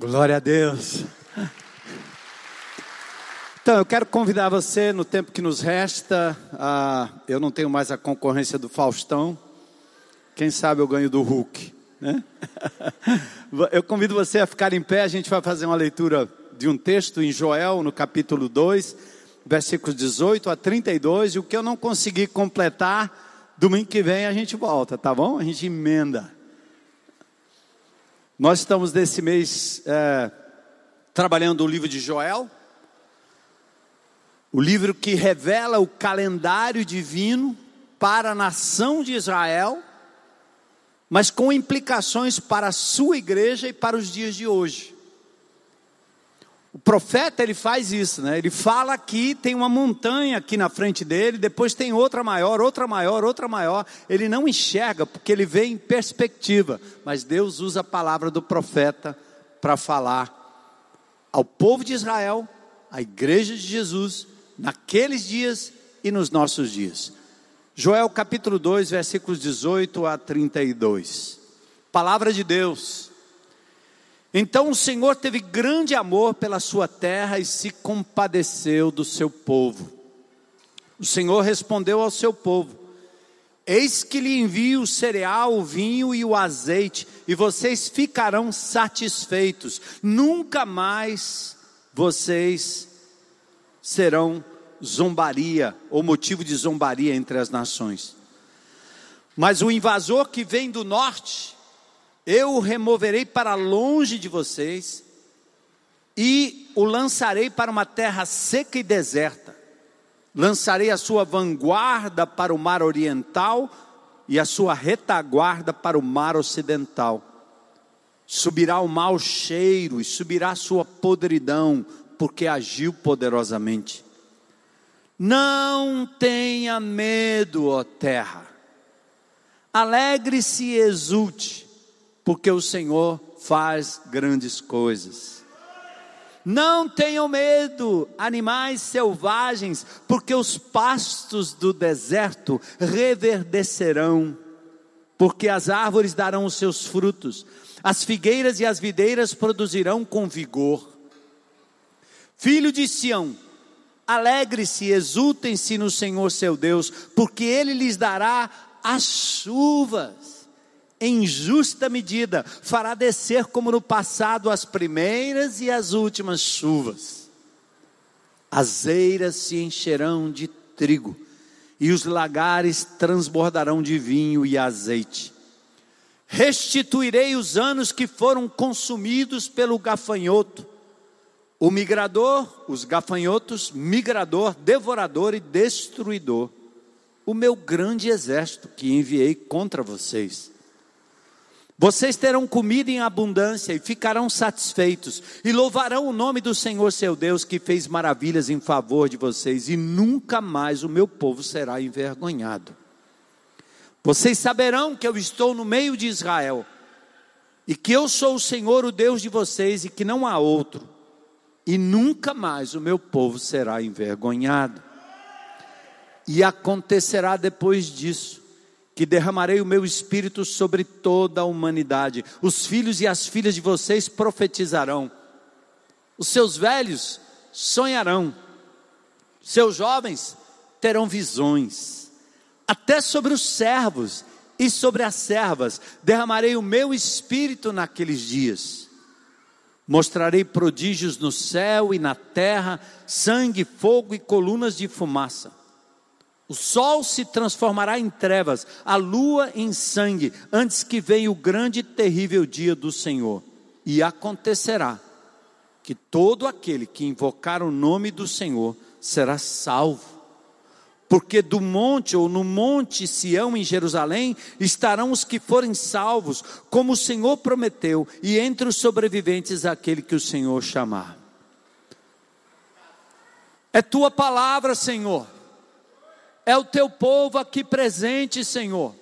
Glória a Deus. Então, eu quero convidar você, no tempo que nos resta, a, eu não tenho mais a concorrência do Faustão, quem sabe eu ganho do Hulk, né? Eu convido você a ficar em pé, a gente vai fazer uma leitura de um texto em Joel, no capítulo 2, versículos 18 a 32, e o que eu não consegui completar, domingo que vem a gente volta, tá bom? A gente emenda. Nós estamos nesse mês é, trabalhando o livro de Joel, o livro que revela o calendário divino para a nação de Israel, mas com implicações para a sua igreja e para os dias de hoje. O profeta ele faz isso, né? Ele fala que tem uma montanha aqui na frente dele, depois tem outra maior, outra maior, outra maior. Ele não enxerga porque ele vê em perspectiva, mas Deus usa a palavra do profeta para falar ao povo de Israel, à igreja de Jesus, naqueles dias e nos nossos dias. Joel capítulo 2, versículos 18 a 32. Palavra de Deus. Então o Senhor teve grande amor pela sua terra e se compadeceu do seu povo. O Senhor respondeu ao seu povo: Eis que lhe envio o cereal, o vinho e o azeite, e vocês ficarão satisfeitos. Nunca mais vocês serão zombaria ou motivo de zombaria entre as nações. Mas o invasor que vem do norte, eu o removerei para longe de vocês e o lançarei para uma terra seca e deserta. Lançarei a sua vanguarda para o mar oriental e a sua retaguarda para o mar ocidental. Subirá o mau cheiro e subirá a sua podridão, porque agiu poderosamente. Não tenha medo, ó terra. Alegre-se e exulte porque o Senhor faz grandes coisas. Não tenham medo, animais selvagens, porque os pastos do deserto reverdecerão, porque as árvores darão os seus frutos, as figueiras e as videiras produzirão com vigor. Filho de Sião, alegre-se, exultem-se no Senhor seu Deus, porque ele lhes dará as chuvas em justa medida, fará descer como no passado as primeiras e as últimas chuvas. As eiras se encherão de trigo, e os lagares transbordarão de vinho e azeite. Restituirei os anos que foram consumidos pelo gafanhoto, o migrador, os gafanhotos, migrador, devorador e destruidor, o meu grande exército que enviei contra vocês vocês terão comida em abundância e ficarão satisfeitos, e louvarão o nome do Senhor seu Deus, que fez maravilhas em favor de vocês, e nunca mais o meu povo será envergonhado. Vocês saberão que eu estou no meio de Israel, e que eu sou o Senhor, o Deus de vocês, e que não há outro, e nunca mais o meu povo será envergonhado. E acontecerá depois disso, que derramarei o meu espírito sobre toda a humanidade. Os filhos e as filhas de vocês profetizarão. Os seus velhos sonharão. Seus jovens terão visões. Até sobre os servos e sobre as servas derramarei o meu espírito naqueles dias. Mostrarei prodígios no céu e na terra, sangue, fogo e colunas de fumaça. O sol se transformará em trevas, a lua em sangue, antes que venha o grande e terrível dia do Senhor. E acontecerá que todo aquele que invocar o nome do Senhor será salvo. Porque do monte ou no monte Sião em Jerusalém estarão os que forem salvos, como o Senhor prometeu, e entre os sobreviventes aquele que o Senhor chamar. É tua palavra, Senhor é o teu povo aqui presente, Senhor.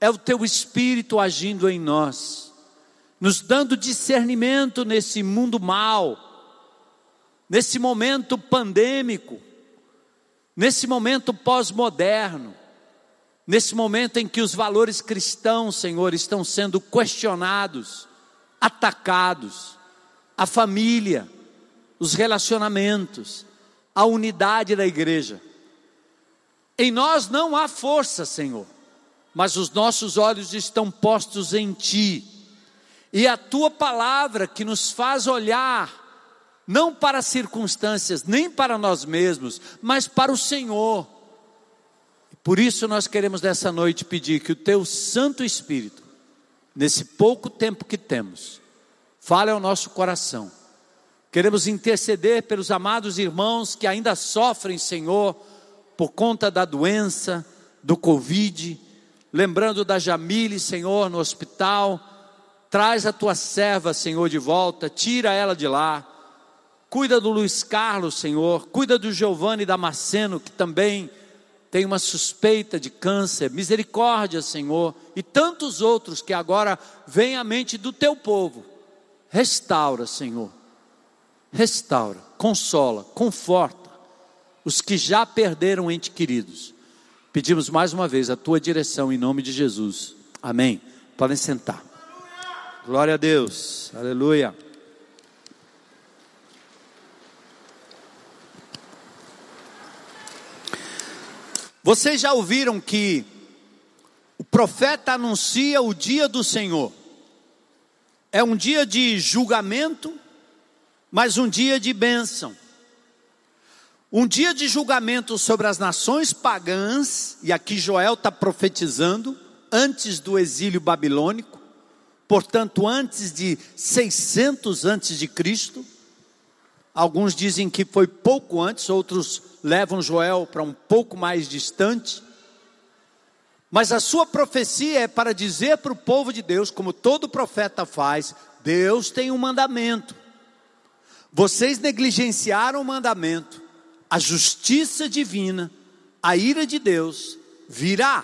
É o teu espírito agindo em nós, nos dando discernimento nesse mundo mal, nesse momento pandêmico, nesse momento pós-moderno, nesse momento em que os valores cristãos, Senhor, estão sendo questionados, atacados. a família, os relacionamentos, a unidade da igreja. Em nós não há força, Senhor, mas os nossos olhos estão postos em Ti, e a Tua palavra que nos faz olhar, não para as circunstâncias, nem para nós mesmos, mas para o Senhor. Por isso nós queremos nessa noite pedir que o Teu Santo Espírito, nesse pouco tempo que temos, fale ao nosso coração. Queremos interceder pelos amados irmãos que ainda sofrem, Senhor, por conta da doença, do Covid, lembrando da Jamile, Senhor, no hospital. Traz a tua serva, Senhor, de volta, tira ela de lá. Cuida do Luiz Carlos, Senhor. Cuida do Giovanni Damasceno, que também tem uma suspeita de câncer. Misericórdia, Senhor. E tantos outros que agora vêm à mente do teu povo. Restaura, Senhor. Restaura, consola, conforta os que já perderam entes queridos. Pedimos mais uma vez a tua direção em nome de Jesus. Amém. Podem sentar. Glória a Deus. Aleluia. Vocês já ouviram que o profeta anuncia o dia do Senhor. É um dia de julgamento, mas um dia de bênção. Um dia de julgamento sobre as nações pagãs, e aqui Joel está profetizando, antes do exílio babilônico, portanto, antes de 600 antes de Cristo. Alguns dizem que foi pouco antes, outros levam Joel para um pouco mais distante. Mas a sua profecia é para dizer para o povo de Deus, como todo profeta faz: Deus tem um mandamento. Vocês negligenciaram o mandamento a justiça divina, a ira de Deus virá.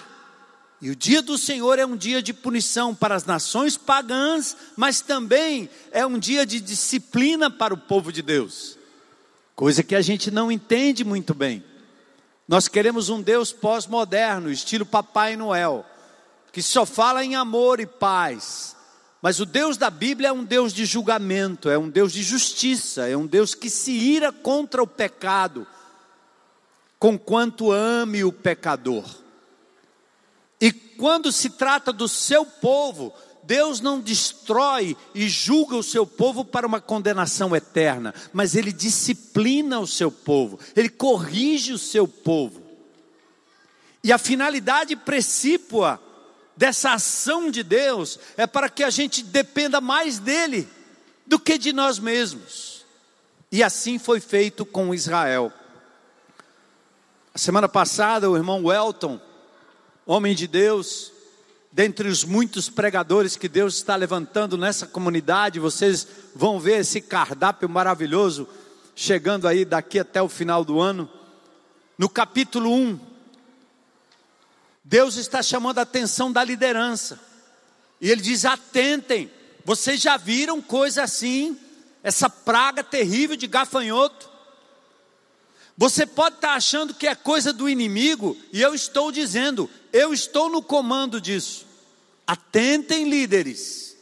E o dia do Senhor é um dia de punição para as nações pagãs, mas também é um dia de disciplina para o povo de Deus. Coisa que a gente não entende muito bem. Nós queremos um Deus pós-moderno, estilo Papai Noel, que só fala em amor e paz. Mas o Deus da Bíblia é um Deus de julgamento, é um Deus de justiça, é um Deus que se ira contra o pecado conquanto ame o pecador. E quando se trata do seu povo, Deus não destrói e julga o seu povo para uma condenação eterna, mas Ele disciplina o seu povo, Ele corrige o seu povo. E a finalidade precípua dessa ação de Deus é para que a gente dependa mais dEle do que de nós mesmos. E assim foi feito com Israel. Semana passada, o irmão Welton, homem de Deus, dentre os muitos pregadores que Deus está levantando nessa comunidade, vocês vão ver esse cardápio maravilhoso chegando aí daqui até o final do ano. No capítulo 1, Deus está chamando a atenção da liderança. E ele diz: atentem, vocês já viram coisa assim, essa praga terrível de gafanhoto? Você pode estar achando que é coisa do inimigo, e eu estou dizendo, eu estou no comando disso. Atentem, líderes.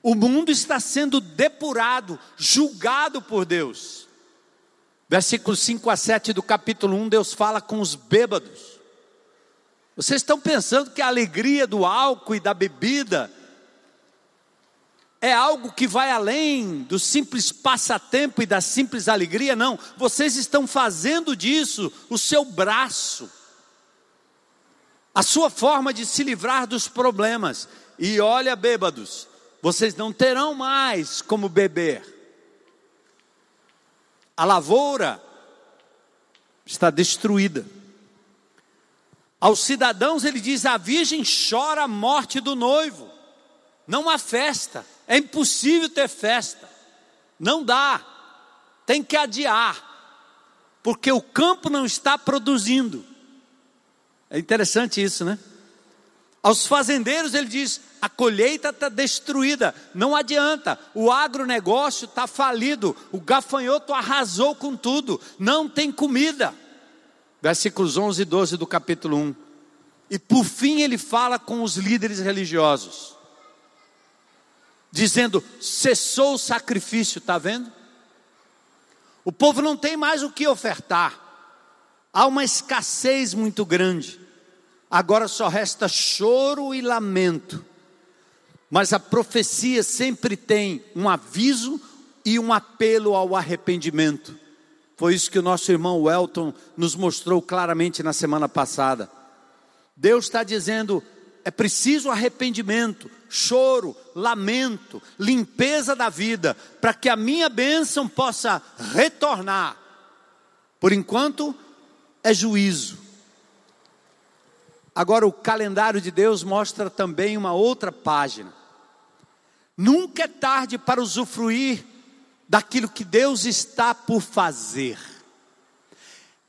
O mundo está sendo depurado, julgado por Deus. Versículos 5 a 7 do capítulo 1, Deus fala com os bêbados. Vocês estão pensando que a alegria do álcool e da bebida é algo que vai além do simples passatempo e da simples alegria, não. Vocês estão fazendo disso o seu braço, a sua forma de se livrar dos problemas. E olha, bêbados, vocês não terão mais como beber. A lavoura está destruída. Aos cidadãos ele diz: a virgem chora a morte do noivo. Não há festa. É impossível ter festa. Não dá. Tem que adiar. Porque o campo não está produzindo. É interessante isso, né? Aos fazendeiros ele diz: a colheita está destruída, não adianta, o agronegócio está falido, o gafanhoto arrasou com tudo, não tem comida. Versículos 11 e 12 do capítulo 1. E por fim ele fala com os líderes religiosos. Dizendo: cessou o sacrifício, está vendo? O povo não tem mais o que ofertar, há uma escassez muito grande, agora só resta choro e lamento, mas a profecia sempre tem um aviso e um apelo ao arrependimento. Foi isso que o nosso irmão Welton nos mostrou claramente na semana passada. Deus está dizendo: é preciso arrependimento, choro, lamento, limpeza da vida, para que a minha bênção possa retornar. Por enquanto, é juízo. Agora, o calendário de Deus mostra também uma outra página. Nunca é tarde para usufruir daquilo que Deus está por fazer.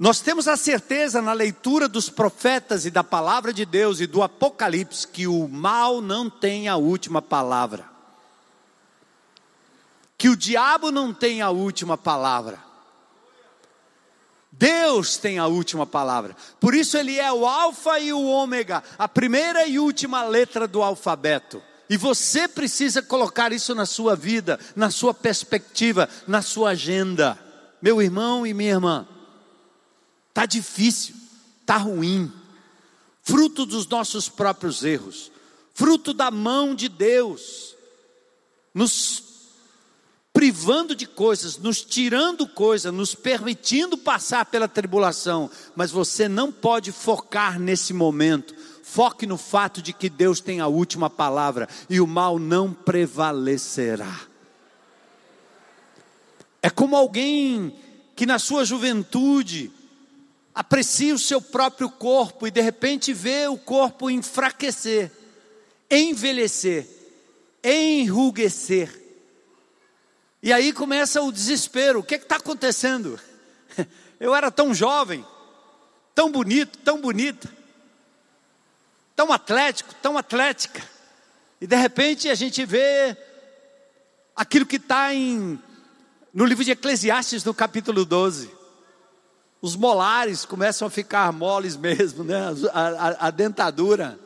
Nós temos a certeza na leitura dos profetas e da palavra de Deus e do Apocalipse que o mal não tem a última palavra. Que o diabo não tem a última palavra. Deus tem a última palavra. Por isso ele é o alfa e o ômega, a primeira e última letra do alfabeto. E você precisa colocar isso na sua vida, na sua perspectiva, na sua agenda. Meu irmão e minha irmã, Está difícil, está ruim, fruto dos nossos próprios erros, fruto da mão de Deus, nos privando de coisas, nos tirando coisas, nos permitindo passar pela tribulação, mas você não pode focar nesse momento. Foque no fato de que Deus tem a última palavra e o mal não prevalecerá. É como alguém que na sua juventude aprecia o seu próprio corpo e de repente vê o corpo enfraquecer, envelhecer, enruguecer. E aí começa o desespero: o que está acontecendo? Eu era tão jovem, tão bonito, tão bonita, tão atlético, tão atlética, e de repente a gente vê aquilo que está no livro de Eclesiastes, no capítulo 12 os molares começam a ficar moles mesmo, né? A, a, a, dentadura.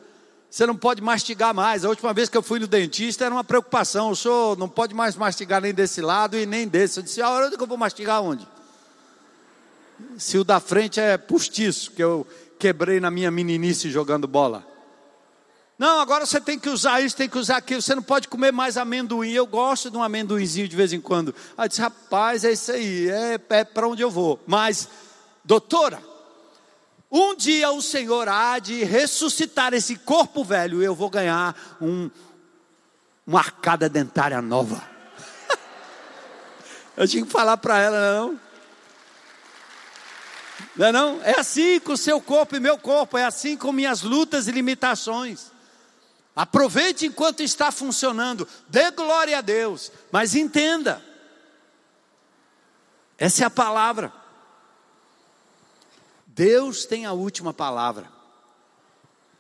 Você não pode mastigar mais. A última vez que eu fui no dentista era uma preocupação. O senhor não pode mais mastigar nem desse lado e nem desse. Eu disse, a hora que eu vou mastigar onde? Se o da frente é postiço, que eu quebrei na minha meninice jogando bola. Não, agora você tem que usar isso, tem que usar aquilo. Você não pode comer mais amendoim. Eu gosto de um amendoinzinho de vez em quando. Aí eu disse, rapaz, é isso aí, é, é para onde eu vou. Mas doutora, um dia o Senhor há de ressuscitar esse corpo velho e eu vou ganhar um, uma arcada dentária nova. eu tinha que falar para ela, não. Não é, não? é assim com o seu corpo e meu corpo, é assim com minhas lutas e limitações. Aproveite enquanto está funcionando, dê glória a Deus, mas entenda, essa é a palavra. Deus tem a última palavra.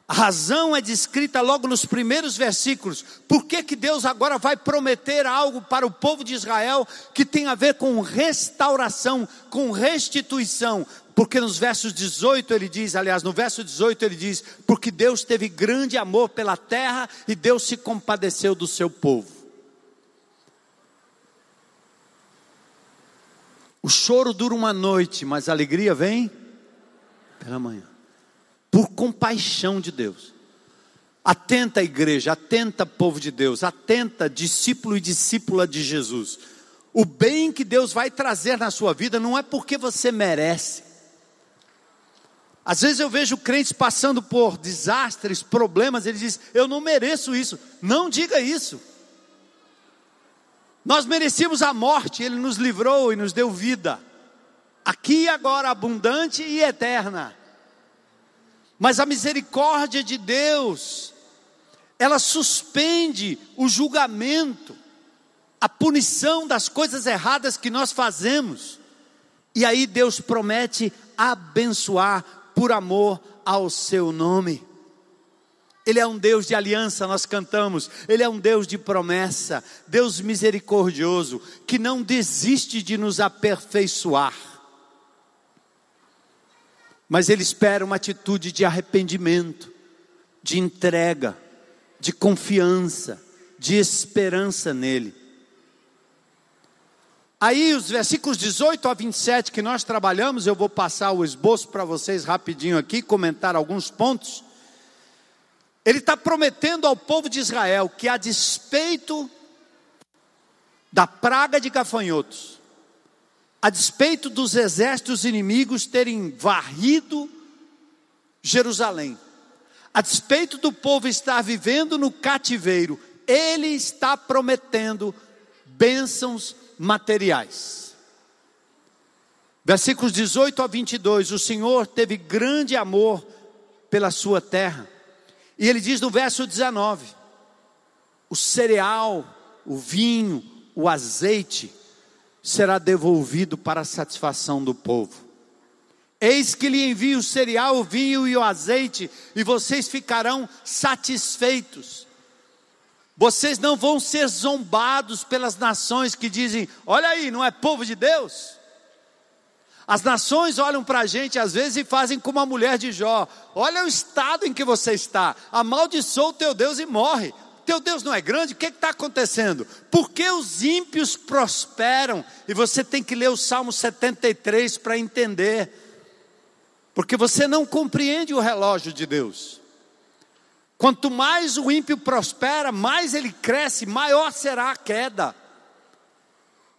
A razão é descrita logo nos primeiros versículos. Por que, que Deus agora vai prometer algo para o povo de Israel que tem a ver com restauração, com restituição? Porque nos versos 18 ele diz, aliás, no verso 18 ele diz: Porque Deus teve grande amor pela terra e Deus se compadeceu do seu povo. O choro dura uma noite, mas a alegria vem pela manhã. Por compaixão de Deus. Atenta, igreja, atenta, povo de Deus, atenta, discípulo e discípula de Jesus. O bem que Deus vai trazer na sua vida não é porque você merece. Às vezes eu vejo crentes passando por desastres, problemas, ele diz: Eu não mereço isso. Não diga isso. Nós merecíamos a morte, ele nos livrou e nos deu vida aqui e agora abundante e eterna. Mas a misericórdia de Deus, ela suspende o julgamento, a punição das coisas erradas que nós fazemos. E aí Deus promete abençoar por amor ao seu nome. Ele é um Deus de aliança, nós cantamos. Ele é um Deus de promessa, Deus misericordioso, que não desiste de nos aperfeiçoar mas ele espera uma atitude de arrependimento, de entrega, de confiança, de esperança nele. Aí, os versículos 18 a 27 que nós trabalhamos, eu vou passar o esboço para vocês rapidinho aqui, comentar alguns pontos. Ele está prometendo ao povo de Israel que, a despeito da praga de gafanhotos, a despeito dos exércitos inimigos terem varrido Jerusalém, a despeito do povo estar vivendo no cativeiro, ele está prometendo bênçãos materiais. Versículos 18 a 22: O Senhor teve grande amor pela sua terra, e ele diz no verso 19: O cereal, o vinho, o azeite será devolvido para a satisfação do povo. Eis que lhe envio o cereal, o vinho e o azeite, e vocês ficarão satisfeitos. Vocês não vão ser zombados pelas nações que dizem: olha aí, não é povo de Deus? As nações olham para a gente às vezes e fazem como a mulher de Jó: olha o estado em que você está, amaldiçoa o teu Deus e morre. Teu Deus não é grande, o que está acontecendo? Por que os ímpios prosperam? E você tem que ler o Salmo 73 para entender porque você não compreende o relógio de Deus. Quanto mais o ímpio prospera, mais ele cresce, maior será a queda.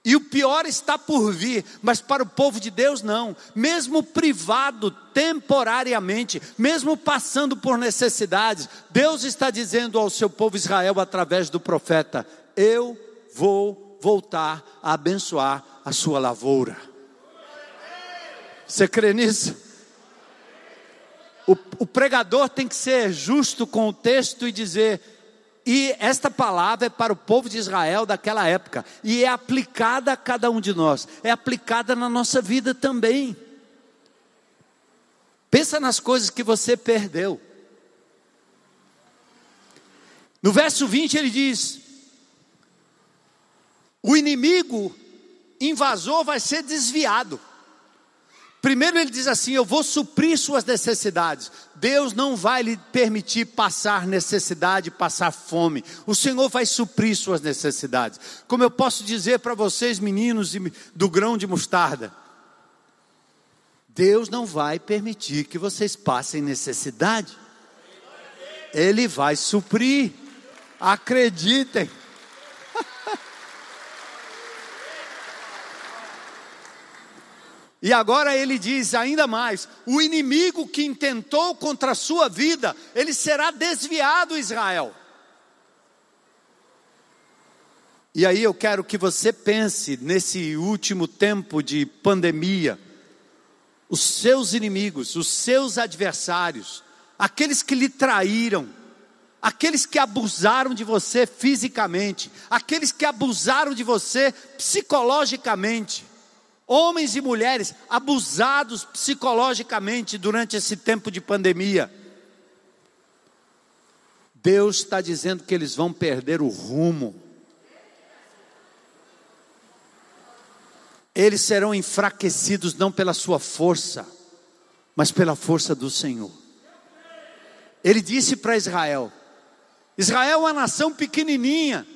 E o pior está por vir, mas para o povo de Deus não. Mesmo privado temporariamente, mesmo passando por necessidades, Deus está dizendo ao seu povo Israel através do profeta: Eu vou voltar a abençoar a sua lavoura. Você crê nisso? O, o pregador tem que ser justo com o texto e dizer: e esta palavra é para o povo de Israel daquela época, e é aplicada a cada um de nós, é aplicada na nossa vida também. Pensa nas coisas que você perdeu. No verso 20 ele diz: o inimigo invasor vai ser desviado. Primeiro ele diz assim: Eu vou suprir suas necessidades. Deus não vai lhe permitir passar necessidade, passar fome. O Senhor vai suprir suas necessidades. Como eu posso dizer para vocês, meninos do grão de mostarda, Deus não vai permitir que vocês passem necessidade. Ele vai suprir. Acreditem. E agora ele diz ainda mais: o inimigo que intentou contra a sua vida, ele será desviado, Israel. E aí eu quero que você pense nesse último tempo de pandemia, os seus inimigos, os seus adversários, aqueles que lhe traíram, aqueles que abusaram de você fisicamente, aqueles que abusaram de você psicologicamente, homens e mulheres abusados psicologicamente durante esse tempo de pandemia. Deus está dizendo que eles vão perder o rumo. Eles serão enfraquecidos não pela sua força, mas pela força do Senhor. Ele disse para Israel: Israel é uma nação pequenininha,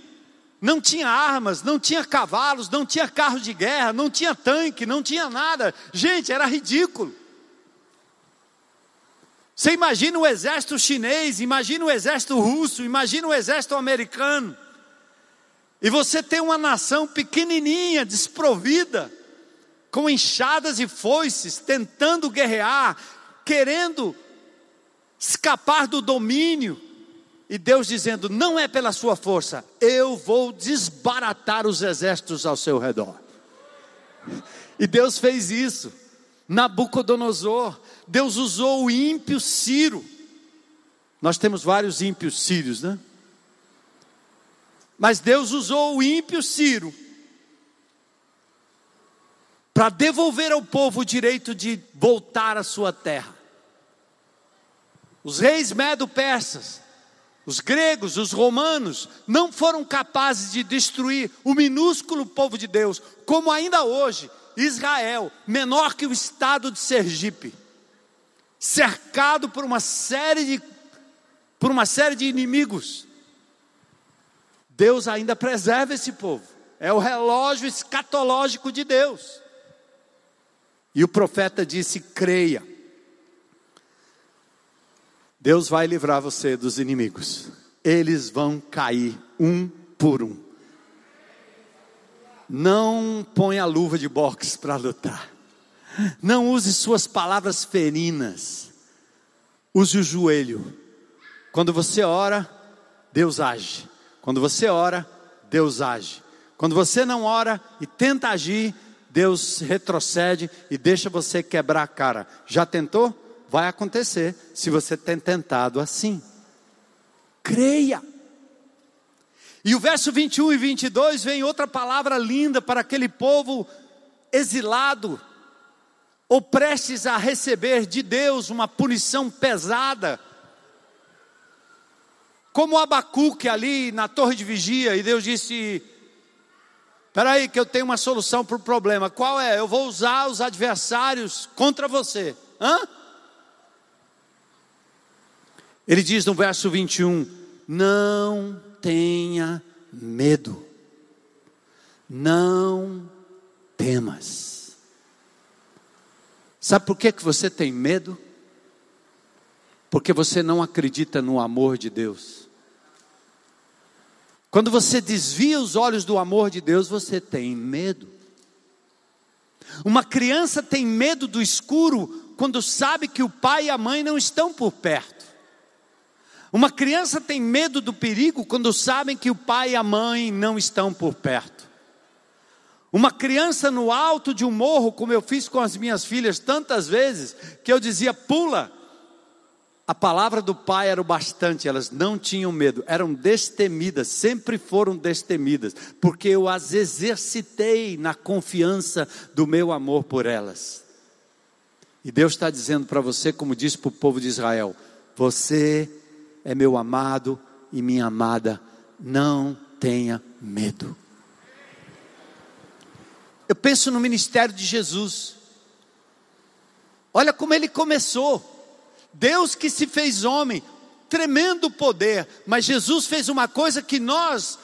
não tinha armas, não tinha cavalos, não tinha carros de guerra, não tinha tanque, não tinha nada. Gente, era ridículo. Você imagina o exército chinês, imagina o exército russo, imagina o exército americano. E você tem uma nação pequenininha, desprovida, com enxadas e foices, tentando guerrear, querendo escapar do domínio. E Deus dizendo: não é pela sua força, eu vou desbaratar os exércitos ao seu redor. E Deus fez isso. Nabucodonosor, Deus usou o ímpio Ciro. Nós temos vários ímpios sírios, né? Mas Deus usou o ímpio Ciro para devolver ao povo o direito de voltar à sua terra. Os reis medo-persas os gregos, os romanos, não foram capazes de destruir o minúsculo povo de Deus, como ainda hoje, Israel, menor que o estado de Sergipe, cercado por uma série de, por uma série de inimigos. Deus ainda preserva esse povo. É o relógio escatológico de Deus. E o profeta disse: creia. Deus vai livrar você dos inimigos. Eles vão cair um por um. Não ponha a luva de boxe para lutar. Não use suas palavras ferinas. Use o joelho. Quando você ora, Deus age. Quando você ora, Deus age. Quando você não ora e tenta agir, Deus retrocede e deixa você quebrar a cara. Já tentou? Vai acontecer se você tem tentado assim. Creia. E o verso 21 e 22 vem outra palavra linda para aquele povo exilado, ou prestes a receber de Deus uma punição pesada. Como Abacuque ali na torre de vigia, e Deus disse: Espera aí, que eu tenho uma solução para o problema. Qual é? Eu vou usar os adversários contra você. Hã? Ele diz no verso 21: Não tenha medo, não temas. Sabe por que, que você tem medo? Porque você não acredita no amor de Deus. Quando você desvia os olhos do amor de Deus, você tem medo. Uma criança tem medo do escuro quando sabe que o pai e a mãe não estão por perto. Uma criança tem medo do perigo quando sabem que o pai e a mãe não estão por perto. Uma criança no alto de um morro, como eu fiz com as minhas filhas tantas vezes, que eu dizia: pula, a palavra do pai era o bastante, elas não tinham medo, eram destemidas, sempre foram destemidas, porque eu as exercitei na confiança do meu amor por elas. E Deus está dizendo para você, como disse para o povo de Israel: Você é meu amado e minha amada, não tenha medo. Eu penso no ministério de Jesus, olha como ele começou. Deus que se fez homem, tremendo poder, mas Jesus fez uma coisa que nós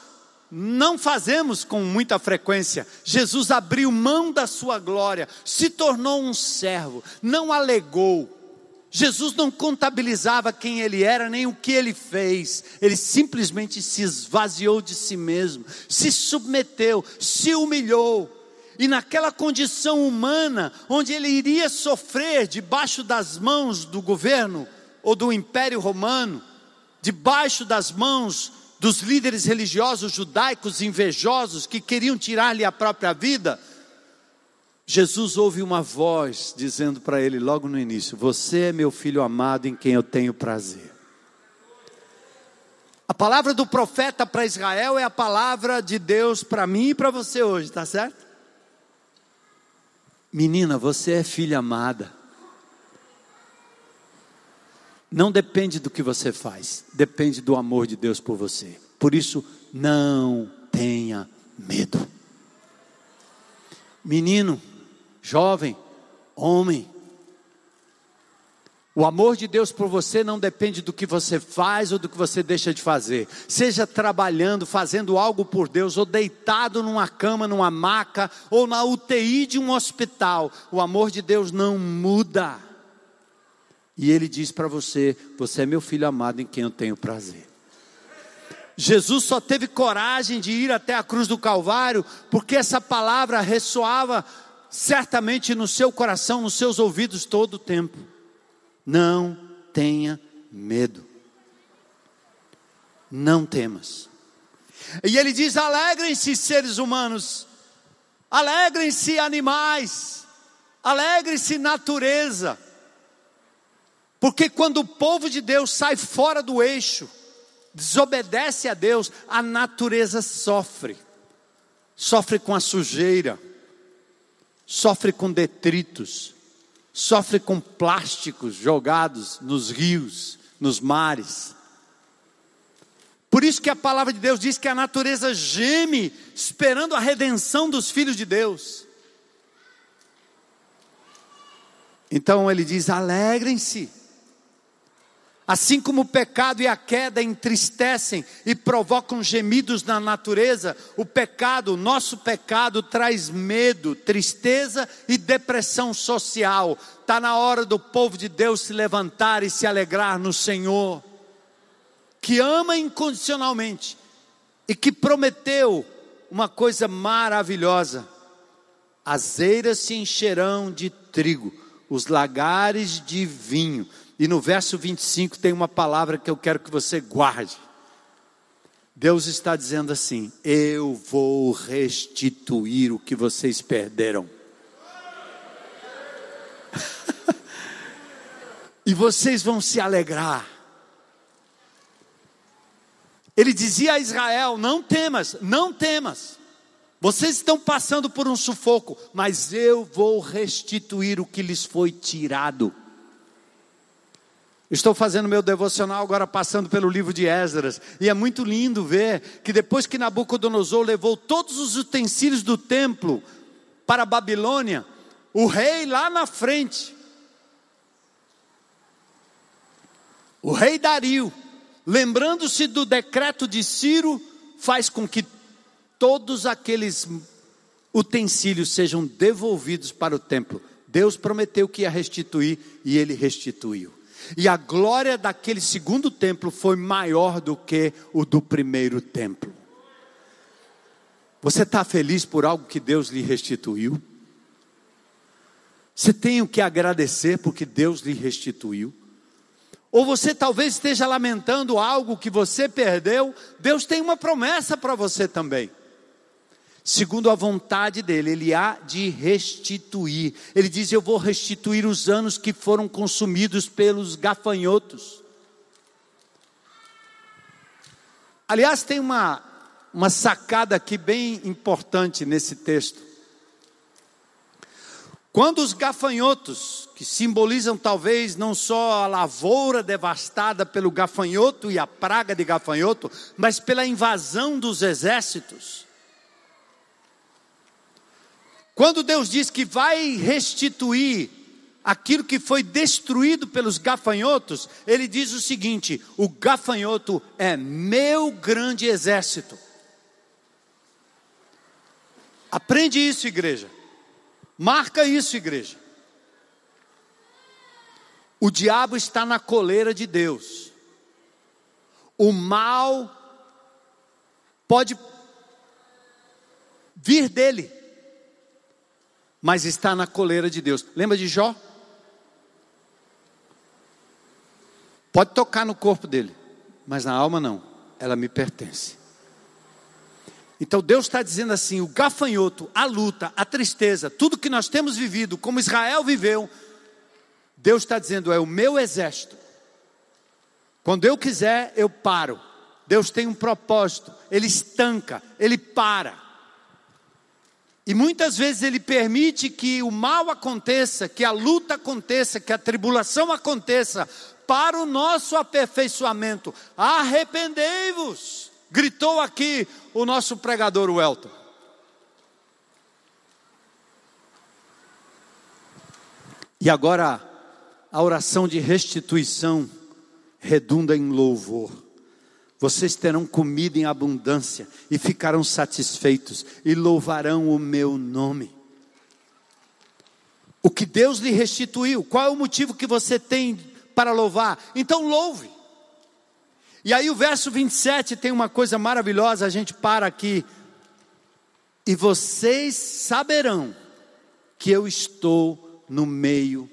não fazemos com muita frequência. Jesus abriu mão da sua glória, se tornou um servo, não alegou. Jesus não contabilizava quem ele era, nem o que ele fez, ele simplesmente se esvaziou de si mesmo, se submeteu, se humilhou. E naquela condição humana, onde ele iria sofrer debaixo das mãos do governo ou do império romano, debaixo das mãos dos líderes religiosos judaicos invejosos que queriam tirar-lhe a própria vida, Jesus ouve uma voz dizendo para ele logo no início: Você é meu filho amado em quem eu tenho prazer. A palavra do profeta para Israel é a palavra de Deus para mim e para você hoje, tá certo? Menina, você é filha amada. Não depende do que você faz, depende do amor de Deus por você. Por isso, não tenha medo. Menino, jovem, homem, o amor de Deus por você não depende do que você faz ou do que você deixa de fazer. Seja trabalhando, fazendo algo por Deus, ou deitado numa cama, numa maca, ou na UTI de um hospital. O amor de Deus não muda. E Ele diz para você: Você é meu filho amado em quem eu tenho prazer. Jesus só teve coragem de ir até a cruz do Calvário, porque essa palavra ressoava certamente no seu coração, nos seus ouvidos todo o tempo. Não tenha medo. Não temas. E ele diz: alegrem-se, seres humanos, alegrem-se, animais, alegrem-se, natureza. Porque quando o povo de Deus sai fora do eixo, desobedece a Deus, a natureza sofre. Sofre com a sujeira, sofre com detritos, sofre com plásticos jogados nos rios, nos mares. Por isso que a palavra de Deus diz que a natureza geme esperando a redenção dos filhos de Deus. Então ele diz: alegrem-se, Assim como o pecado e a queda entristecem e provocam gemidos na natureza, o pecado, o nosso pecado, traz medo, tristeza e depressão social. Está na hora do povo de Deus se levantar e se alegrar no Senhor, que ama incondicionalmente e que prometeu uma coisa maravilhosa: as eiras se encherão de trigo, os lagares de vinho e no verso 25 tem uma palavra que eu quero que você guarde. Deus está dizendo assim: Eu vou restituir o que vocês perderam. e vocês vão se alegrar. Ele dizia a Israel: Não temas, não temas. Vocês estão passando por um sufoco, mas eu vou restituir o que lhes foi tirado. Estou fazendo meu devocional agora passando pelo livro de Esdras, e é muito lindo ver que depois que Nabucodonosor levou todos os utensílios do templo para a Babilônia, o rei lá na frente, o rei Dario, lembrando-se do decreto de Ciro, faz com que todos aqueles utensílios sejam devolvidos para o templo. Deus prometeu que ia restituir e ele restituiu. E a glória daquele segundo templo foi maior do que o do primeiro templo. Você está feliz por algo que Deus lhe restituiu? Você tem o que agradecer porque Deus lhe restituiu? Ou você talvez esteja lamentando algo que você perdeu? Deus tem uma promessa para você também segundo a vontade dele, ele há de restituir. Ele diz: Eu vou restituir os anos que foram consumidos pelos gafanhotos. Aliás, tem uma, uma sacada aqui bem importante nesse texto. Quando os gafanhotos, que simbolizam talvez não só a lavoura devastada pelo gafanhoto e a praga de gafanhoto, mas pela invasão dos exércitos, quando Deus diz que vai restituir aquilo que foi destruído pelos gafanhotos, ele diz o seguinte: o gafanhoto é meu grande exército. Aprende isso, igreja. Marca isso, igreja. O diabo está na coleira de Deus. O mal pode vir dele mas está na coleira de Deus. Lembra de Jó? Pode tocar no corpo dele, mas na alma não, ela me pertence. Então Deus está dizendo assim: o gafanhoto, a luta, a tristeza, tudo que nós temos vivido, como Israel viveu, Deus está dizendo: é o meu exército. Quando eu quiser, eu paro. Deus tem um propósito, Ele estanca, Ele para. E muitas vezes ele permite que o mal aconteça, que a luta aconteça, que a tribulação aconteça, para o nosso aperfeiçoamento. Arrependei-vos, gritou aqui o nosso pregador Welton. E agora, a oração de restituição redunda em louvor. Vocês terão comida em abundância e ficarão satisfeitos e louvarão o meu nome. O que Deus lhe restituiu, qual é o motivo que você tem para louvar? Então louve. E aí o verso 27 tem uma coisa maravilhosa, a gente para aqui. E vocês saberão que eu estou no meio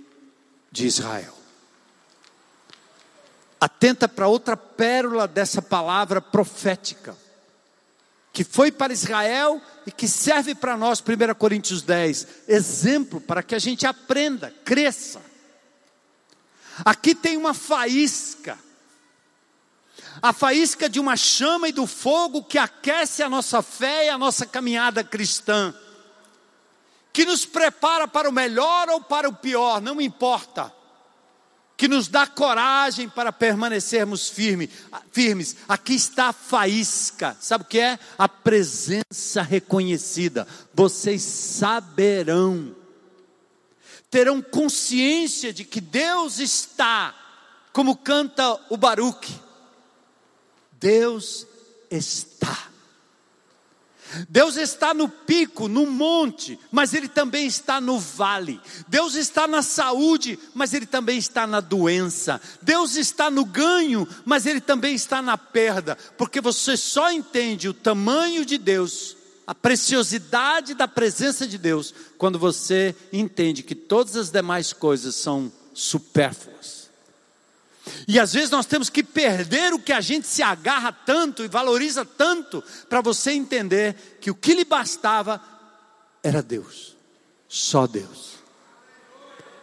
de Israel. Atenta para outra pérola dessa palavra profética, que foi para Israel e que serve para nós, 1 Coríntios 10, exemplo para que a gente aprenda, cresça. Aqui tem uma faísca, a faísca de uma chama e do fogo que aquece a nossa fé e a nossa caminhada cristã, que nos prepara para o melhor ou para o pior, não importa que nos dá coragem para permanecermos firme, firmes. Aqui está a faísca, sabe o que é? A presença reconhecida. Vocês saberão, terão consciência de que Deus está como canta o Baruque. Deus está. Deus está no pico, no monte, mas Ele também está no vale. Deus está na saúde, mas Ele também está na doença. Deus está no ganho, mas Ele também está na perda. Porque você só entende o tamanho de Deus, a preciosidade da presença de Deus, quando você entende que todas as demais coisas são supérfluas. E às vezes nós temos que perder o que a gente se agarra tanto e valoriza tanto, para você entender que o que lhe bastava era Deus, só Deus.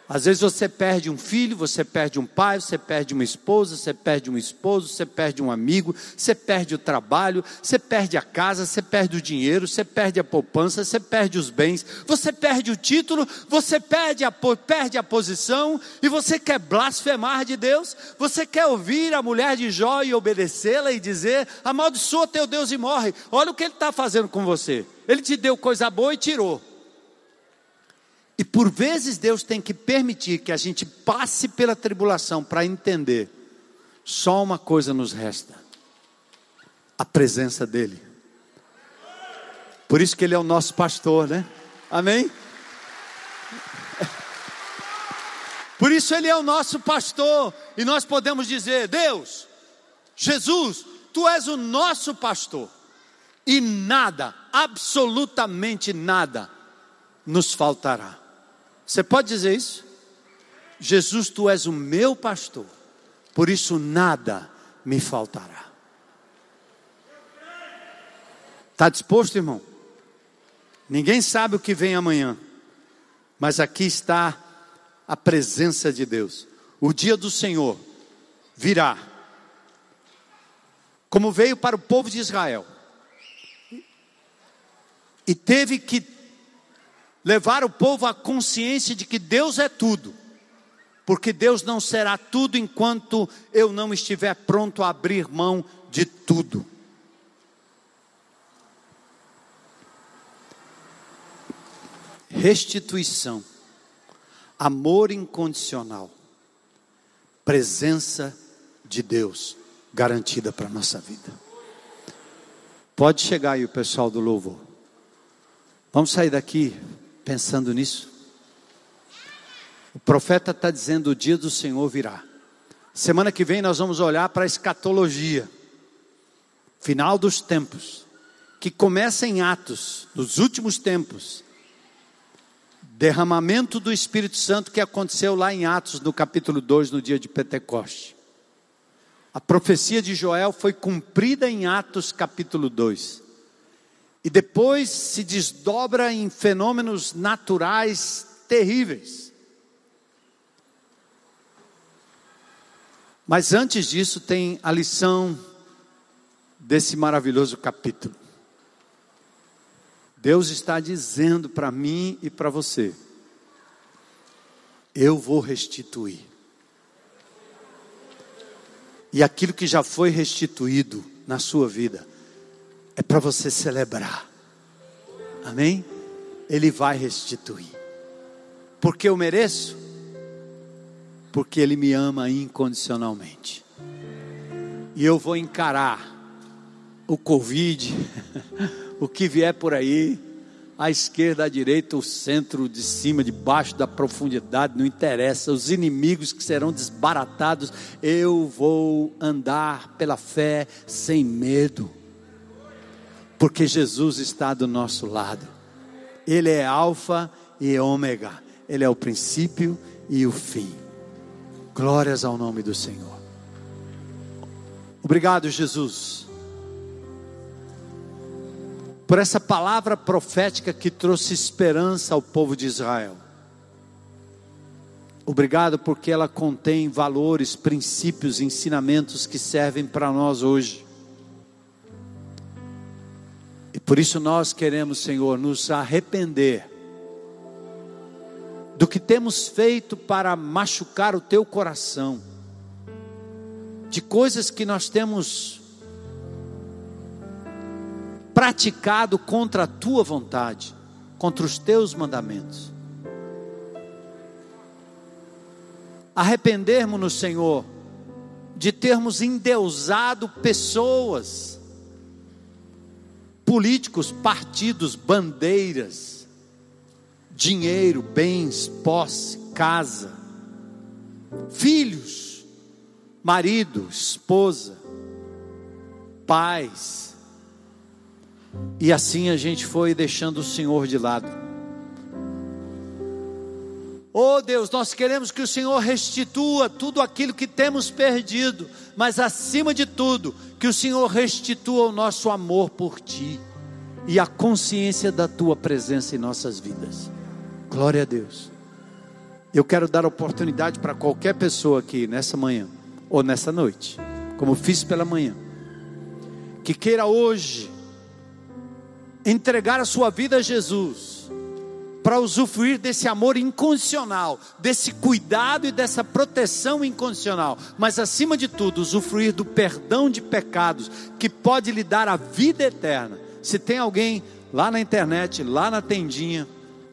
Às vezes você perde um filho, você perde um pai, você perde uma esposa, você perde um esposo, você perde um amigo, você perde o trabalho, você perde a casa, você perde o dinheiro, você perde a poupança, você perde os bens, você perde o título, você perde a, perde a posição e você quer blasfemar de Deus, você quer ouvir a mulher de Jó e obedecê-la e dizer: amaldiçoa teu Deus e morre. Olha o que ele está fazendo com você. Ele te deu coisa boa e tirou. E por vezes Deus tem que permitir que a gente passe pela tribulação para entender. Só uma coisa nos resta: a presença dEle. Por isso que Ele é o nosso pastor, né? Amém? Por isso Ele é o nosso pastor. E nós podemos dizer: Deus, Jesus, Tu és o nosso pastor. E nada, absolutamente nada, nos faltará. Você pode dizer isso? Jesus, tu és o meu pastor, por isso nada me faltará. Está disposto, irmão? Ninguém sabe o que vem amanhã, mas aqui está a presença de Deus. O dia do Senhor virá, como veio para o povo de Israel, e teve que levar o povo à consciência de que Deus é tudo, porque Deus não será tudo enquanto eu não estiver pronto a abrir mão de tudo. Restituição, amor incondicional, presença de Deus garantida para a nossa vida. Pode chegar aí o pessoal do louvor. Vamos sair daqui pensando nisso? O profeta está dizendo: o dia do Senhor virá. Semana que vem nós vamos olhar para a escatologia, final dos tempos, que começa em Atos, nos últimos tempos. Derramamento do Espírito Santo que aconteceu lá em Atos, no capítulo 2, no dia de Pentecoste. A profecia de Joel foi cumprida em Atos, capítulo 2 e depois se desdobra em fenômenos naturais terríveis. Mas antes disso, tem a lição desse maravilhoso capítulo. Deus está dizendo para mim e para você: eu vou restituir. E aquilo que já foi restituído na sua vida, é para você celebrar. Amém? Ele vai restituir. Porque eu mereço? Porque Ele me ama incondicionalmente. E eu vou encarar o Covid, o que vier por aí, à esquerda, à direita, o centro, de cima, de baixo, da profundidade, não interessa, os inimigos que serão desbaratados, eu vou andar pela fé sem medo porque Jesus está do nosso lado. Ele é Alfa e Ômega, Ele é o princípio e o fim. Glórias ao nome do Senhor. Obrigado, Jesus, por essa palavra profética que trouxe esperança ao povo de Israel. Obrigado porque ela contém valores, princípios, ensinamentos que servem para nós hoje. Por isso nós queremos, Senhor, nos arrepender do que temos feito para machucar o teu coração, de coisas que nós temos praticado contra a tua vontade, contra os teus mandamentos. Arrependermos-nos, Senhor, de termos endeusado pessoas, políticos, partidos, bandeiras, dinheiro, bens, posse, casa, filhos, marido, esposa, pais. E assim a gente foi deixando o Senhor de lado. Oh Deus, nós queremos que o Senhor restitua tudo aquilo que temos perdido, mas acima de tudo, que o Senhor restitua o nosso amor por Ti e a consciência da Tua presença em nossas vidas. Glória a Deus. Eu quero dar oportunidade para qualquer pessoa aqui nessa manhã ou nessa noite, como fiz pela manhã, que queira hoje entregar a sua vida a Jesus para usufruir desse amor incondicional, desse cuidado e dessa proteção incondicional, mas acima de tudo, usufruir do perdão de pecados que pode lhe dar a vida eterna. Se tem alguém lá na internet, lá na tendinha,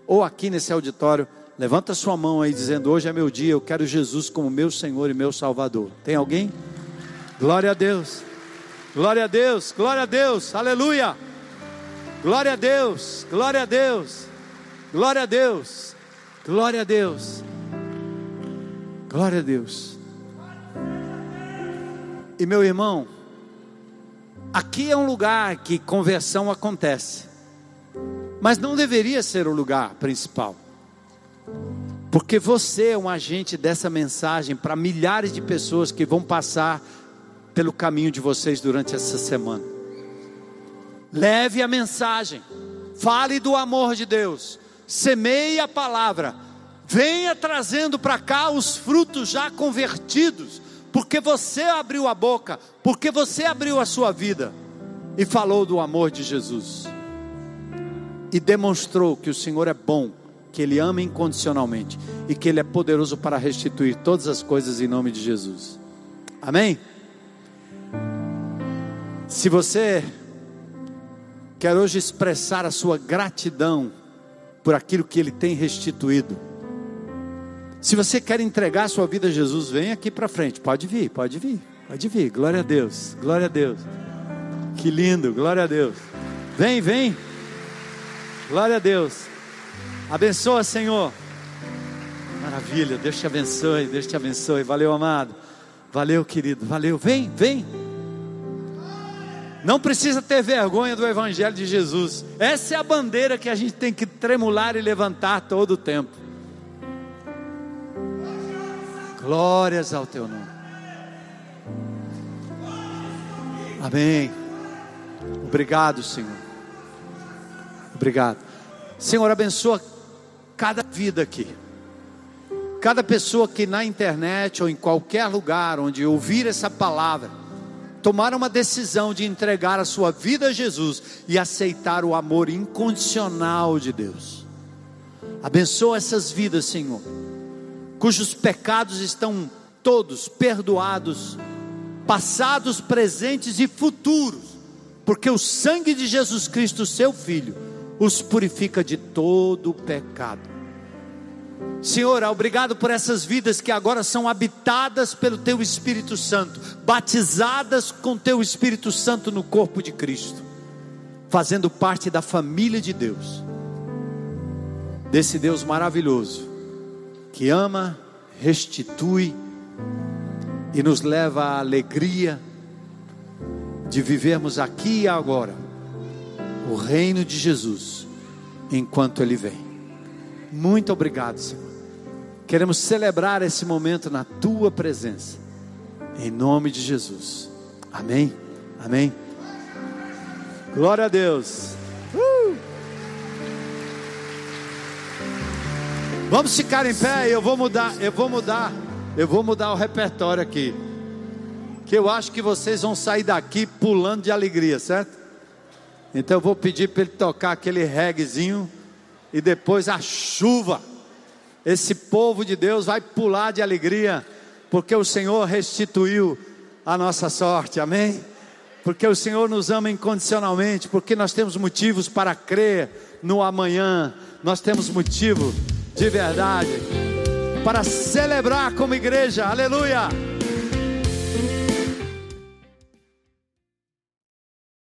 ou aqui nesse auditório, levanta sua mão aí dizendo: Hoje é meu dia, eu quero Jesus como meu Senhor e meu Salvador. Tem alguém? Glória a Deus, glória a Deus, glória a Deus, aleluia, glória a Deus, glória a Deus. Glória a Deus. Glória a Deus. Glória a Deus. E meu irmão, aqui é um lugar que conversão acontece. Mas não deveria ser o lugar principal. Porque você é um agente dessa mensagem para milhares de pessoas que vão passar pelo caminho de vocês durante essa semana. Leve a mensagem, fale do amor de Deus, semeie a palavra, venha trazendo para cá os frutos já convertidos, porque você abriu a boca, porque você abriu a sua vida e falou do amor de Jesus, e demonstrou que o Senhor é bom, que Ele ama incondicionalmente e que Ele é poderoso para restituir todas as coisas em nome de Jesus. Amém? Se você quer hoje expressar a sua gratidão por aquilo que Ele tem restituído. Se você quer entregar a sua vida a Jesus, vem aqui para frente. Pode vir, pode vir, pode vir. Glória a Deus, glória a Deus. Que lindo, glória a Deus. Vem, vem. Glória a Deus. Abençoa, Senhor. Maravilha, Deus te abençoe, Deus te abençoe. Valeu, amado. Valeu, querido. Valeu. Vem, vem. Não precisa ter vergonha do Evangelho de Jesus. Essa é a bandeira que a gente tem que tremular e levantar todo o tempo. Glórias ao teu nome. Amém. Obrigado, Senhor. Obrigado. Senhor, abençoa cada vida aqui. Cada pessoa que na internet ou em qualquer lugar onde ouvir essa palavra tomaram uma decisão de entregar a sua vida a Jesus e aceitar o amor incondicional de Deus. Abençoa essas vidas, Senhor, cujos pecados estão todos perdoados, passados, presentes e futuros, porque o sangue de Jesus Cristo, seu Filho, os purifica de todo pecado. Senhor, obrigado por essas vidas que agora são habitadas pelo Teu Espírito Santo, batizadas com Teu Espírito Santo no corpo de Cristo, fazendo parte da família de Deus, desse Deus maravilhoso, que ama, restitui e nos leva à alegria de vivermos aqui e agora o reino de Jesus, enquanto Ele vem. Muito obrigado, Senhor. Queremos celebrar esse momento na tua presença. Em nome de Jesus. Amém. Amém. Glória a Deus. Uh! Vamos ficar em pé, eu vou mudar, eu vou mudar, eu vou mudar o repertório aqui. Que eu acho que vocês vão sair daqui pulando de alegria, certo? Então eu vou pedir para ele tocar aquele reguezinho e depois a chuva. Esse povo de Deus vai pular de alegria, porque o Senhor restituiu a nossa sorte, amém? Porque o Senhor nos ama incondicionalmente, porque nós temos motivos para crer no amanhã, nós temos motivo de verdade para celebrar como igreja, aleluia!